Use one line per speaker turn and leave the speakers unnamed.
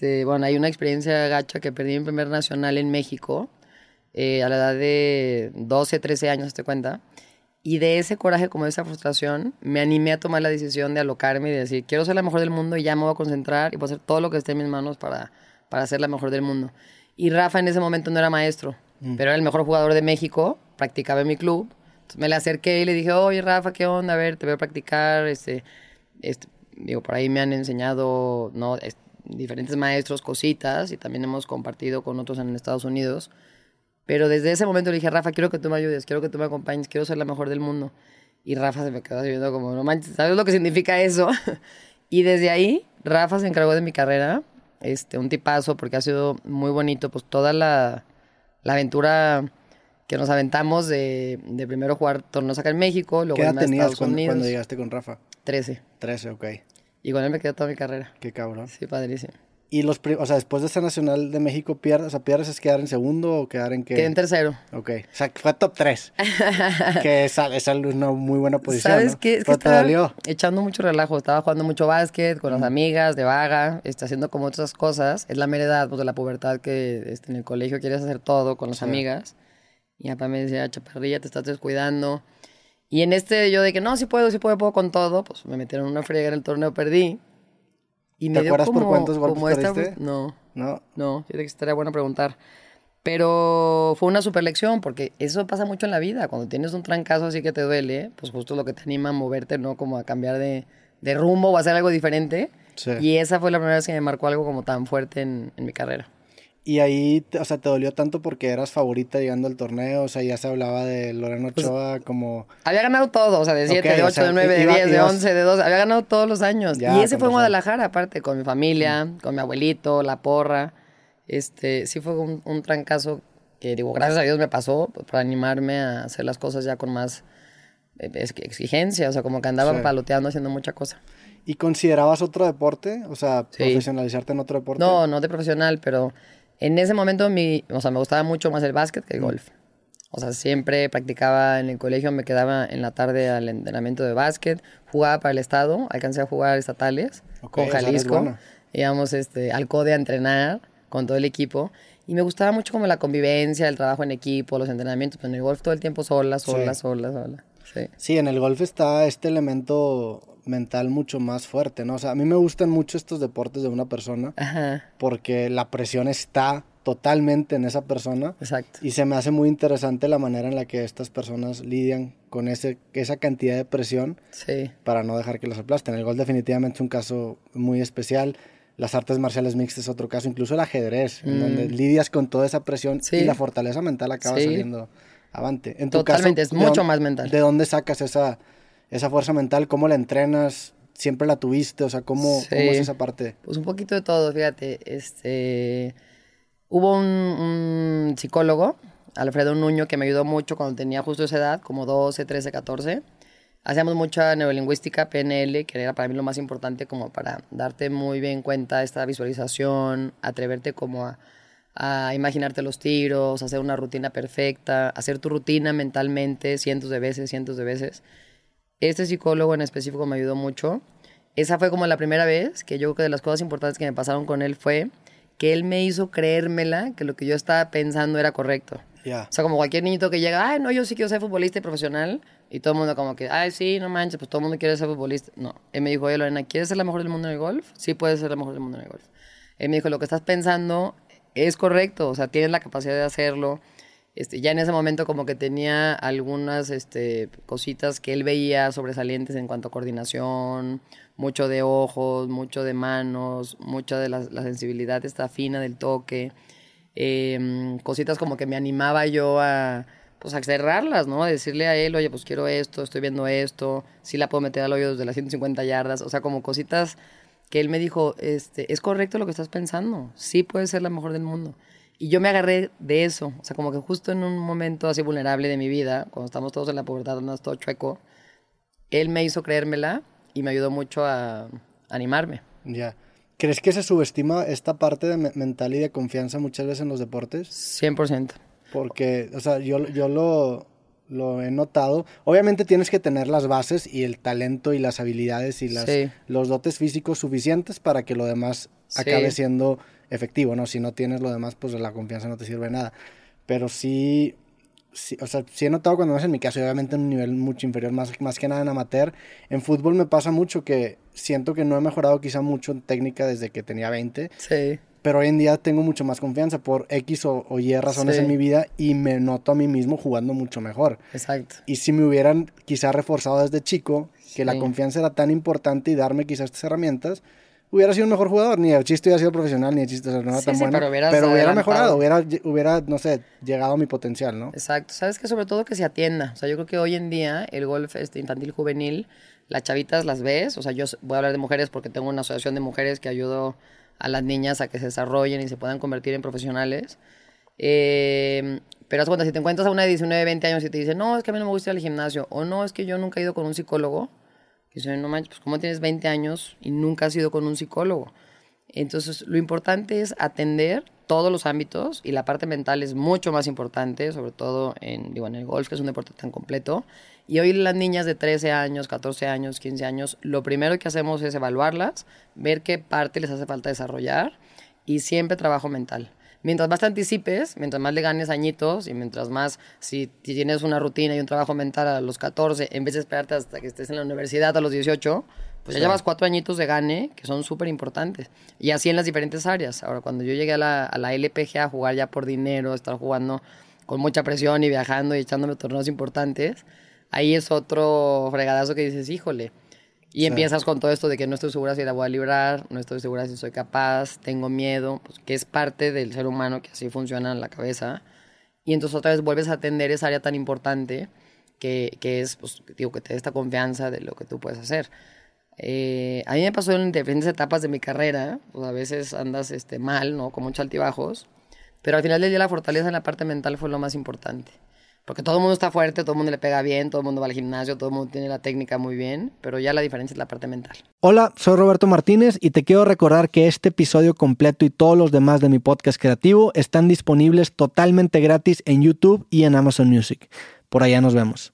este, bueno, hay una experiencia gacha que perdí en primer nacional en México eh, a la edad de 12, 13 años, te cuenta. Y de ese coraje, como de esa frustración, me animé a tomar la decisión de alocarme y de decir, quiero ser la mejor del mundo y ya me voy a concentrar y voy a hacer todo lo que esté en mis manos para, para ser la mejor del mundo. Y Rafa en ese momento no era maestro, pero era el mejor jugador de México, practicaba en mi club. Entonces me le acerqué y le dije, oye Rafa, ¿qué onda? A ver, te voy a practicar. Este, este, digo, por ahí me han enseñado ¿no? Es- diferentes maestros cositas y también hemos compartido con otros en Estados Unidos. Pero desde ese momento le dije, Rafa, quiero que tú me ayudes, quiero que tú me acompañes, quiero ser la mejor del mundo. Y Rafa se me quedó viendo como, no manches, ¿sabes lo que significa eso? y desde ahí, Rafa se encargó de mi carrera, este, un tipazo, porque ha sido muy bonito, pues toda la, la aventura que nos aventamos de, de primero jugar torneos acá en México, luego
¿Qué edad
a
tenías
Estados
cuando,
Unidos.
cuando llegaste con Rafa?
13.
13, ok.
Y con él me quedó toda mi carrera.
Qué cabrón.
Sí, padrísimo.
Y los, o sea, después de ese Nacional de México, pierdes, o sea, pierdes es quedar en segundo o quedar en qué?
Quedé en tercero.
Ok, o sea, fue top 3. que es, es una muy buena posición.
¿Sabes
¿no?
qué? Es que
te dolió.
echando mucho relajo. Estaba jugando mucho básquet con las amigas, de vaga, este, haciendo como otras cosas. Es la mera edad pues, de la pubertad que este, en el colegio quieres hacer todo con las
Sí.
amigas. Y papá me decía, chaparrilla, te estás descuidando. Y en este yo de que no, sí puedo, sí puedo, puedo con todo. Pues me metieron una friega en el torneo, perdí. Y
¿Te acuerdas por cuántos golpes
esta-
perdiste?
No,
No,
no, fíjate que estaría bueno preguntar. Pero fue una super lección, porque eso pasa mucho en la vida. Cuando tienes un trancazo así que te duele, pues justo lo que te anima a moverte, ¿no? Como a cambiar de, de rumbo o a hacer algo diferente.
Sí.
Y esa fue la primera vez que me marcó algo como tan fuerte en, en mi carrera.
Y ahí, o sea, te dolió tanto porque eras favorita llegando al torneo, o sea, ya se hablaba de Lorena Ochoa como...
Había ganado todo, o sea, de 7,
Ok,
de
o
8,
sea,
de 9, de
iba-
10, de
ibas-
11, de 12. Había ganado todos los años.
Ya,
y ese fue en. Guadalajara, aparte, con mi familia, con mi abuelito, la porra. Este, sí fue un, un trancazo que, digo, gracias a Dios me pasó pues, para animarme a hacer las cosas ya con más eh, exigencia. O sea, como que andaba
Sí.
paloteando haciendo mucha cosa.
¿Y considerabas otro deporte? O sea,
Sí.
profesionalizarte en otro deporte.
No, no de profesional, pero en ese momento mi, o sea, me gustaba mucho más el básquet que el golf. O sea, siempre practicaba en el colegio, me quedaba en la tarde al entrenamiento de básquet, jugaba para el estado, alcancé a jugar estatales con Jalisco, íbamos este, al CODE a entrenar con todo el equipo y me gustaba mucho como la convivencia, el trabajo en equipo, los entrenamientos, pero en el golf todo el tiempo sola, sola,
Sí.
sola, sola. Sí.
Sí, en el golf está este elemento mental mucho más fuerte, ¿no? O sea, a mí me gustan mucho estos deportes de una persona
Ajá,
porque la presión está totalmente en esa persona
exacto.
y se me hace muy interesante la manera en la que estas personas lidian con ese, esa cantidad de presión
Sí.
para no dejar que los aplasten. El golf definitivamente es un caso muy especial. Las artes marciales mixtas es otro caso, incluso el ajedrez, en donde lidias con toda esa presión
Mm. Sí.
y la fortaleza mental acaba
Sí.
saliendo avante. En tu
Totalmente,
caso,
es
¿de
mucho
dónde-
más mental.
¿De dónde sacas esa, esa fuerza mental? ¿Cómo la entrenas? ¿Siempre la tuviste? O sea, ¿cómo,
Sí.
cómo es esa parte?
Pues un poquito de todo, fíjate. Este, hubo un, un psicólogo, Alfredo Nuño, que me ayudó mucho cuando tenía justo esa edad, como 12, 13, 14. Hacíamos mucha neurolingüística, PNL, que era para mí lo más importante como para darte muy bien cuenta esta visualización, atreverte como a, a imaginarte los tiros, hacer una rutina perfecta, hacer tu rutina mentalmente cientos de veces, cientos de veces. Este psicólogo en específico me ayudó mucho. Esa fue como la primera vez que yo creo que de las cosas importantes que me pasaron con él fue que él me hizo creérmela que lo que yo estaba pensando era correcto.
Ya.
O sea, como cualquier niñito que llega, ay, no, yo sí quiero ser futbolista y profesional. Y todo el mundo como que, ay, sí, no manches, pues todo el mundo quiere ser futbolista. No, él me dijo, oye, Lorena, ¿quieres ser la mejor del mundo en el golf? Sí, puedes ser la mejor del mundo en el golf. Él me dijo, lo que estás pensando es correcto, o sea, tienes la capacidad de hacerlo. Este, ya en ese momento como que tenía algunas este, cositas que él veía sobresalientes en cuanto a coordinación, mucho de ojos, mucho de manos, mucha de la, la sensibilidad esta fina del toque, em, cositas como que me animaba yo a pues a cerrarlas, ¿no? A decirle a él, oye, pues quiero esto, estoy viendo esto, sí la puedo meter al hoyo desde las 150 yardas, o sea, como cositas que él me dijo, este, es correcto lo que estás pensando, sí puedes ser la mejor del mundo. Y yo me agarré de eso, o sea, como que justo en un momento así vulnerable de mi vida, cuando estamos todos en la pubertad, andamos todo chueco, él me hizo creérmela y me ayudó mucho a animarme.
Ya. ¿Crees que se subestima esta parte de me- mental y de confianza muchas veces en los deportes?
100%.
Porque, o sea, yo, yo lo, lo he notado. Obviamente tienes que tener las bases y el talento y las habilidades y las, los dotes físicos suficientes para que lo demás acabe siendo efectivo, ¿no? Si no tienes lo demás, pues la confianza no te sirve de nada. Pero sí, sí, o sea, sí he notado cuando es en mi caso, obviamente en un nivel mucho inferior, más, más que nada en amateur. En fútbol me pasa mucho que siento que no he mejorado quizá mucho en técnica desde que tenía 20.
Sí
pero hoy en día tengo mucho más confianza por X o, Y razones en mi vida y me noto a mí mismo jugando mucho mejor.
Exacto.
Y si me hubieran quizás reforzado desde chico que la confianza era tan importante y darme quizás estas herramientas, hubiera sido un mejor jugador. Ni el chiste hubiera sido profesional, ni el chiste no era tan bueno. Pero, hubiera mejorado, hubiera, hubiera, no sé, llegado a mi potencial, ¿no?
Exacto. Sabes que sobre todo que se atienda. O sea, yo creo que hoy en día el golf este, infantil juvenil, las chavitas las ves. O sea, yo voy a hablar de mujeres porque tengo una asociación de mujeres que ayudo a las niñas a que se desarrollen y se puedan convertir en profesionales. Eh, pero haz cuenta, si te encuentras a una de 19, 20 años y te dice, no, es que a mí no me gusta ir al gimnasio, o no, es que yo nunca he ido con un psicólogo, que dice, no manches, pues ¿cómo tienes 20 años y nunca has ido con un psicólogo? Entonces, lo importante es atender todos los ámbitos y la parte mental es mucho más importante, sobre todo en, digo, en el golf, que es un deporte tan completo. Y hoy las niñas de 13 años, 14 años, 15 años, lo primero que hacemos es evaluarlas, ver qué parte les hace falta desarrollar y siempre trabajo mental. Mientras más te anticipes, mientras más le ganes añitos y mientras más, si tienes una rutina y un trabajo mental a los 14, en vez de esperarte hasta que estés en la universidad a los 18, pues ya llevas cuatro añitos de gane que son súper importantes. Y así en las diferentes áreas. Ahora, cuando yo llegué a la, a la LPG a jugar ya por dinero, estar jugando con mucha presión y viajando y echándome torneos importantes, ahí es otro fregadazo que dices, híjole. Y empiezas con todo esto de que no estoy segura si la voy a librar, no estoy segura si soy capaz, tengo miedo, pues, que es parte del ser humano, que así funciona en la cabeza. Y entonces otra vez vuelves a atender esa área tan importante que, que es, pues, digo, que te dé esta confianza de lo que tú puedes hacer. Eh, a mí me pasó en diferentes etapas de mi carrera, pues a veces andas este, mal, ¿no? Con muchos altibajos, pero al final del día la fortaleza en la parte mental fue lo más importante. Porque todo el mundo está fuerte, todo el mundo le pega bien, todo el mundo va al gimnasio, todo el mundo tiene la técnica muy bien, pero ya la diferencia es la parte mental.
Hola, soy Roberto Martínez y te quiero recordar que este episodio completo y todos los demás de mi podcast creativo están disponibles totalmente gratis en YouTube y en Amazon Music. Por allá nos vemos.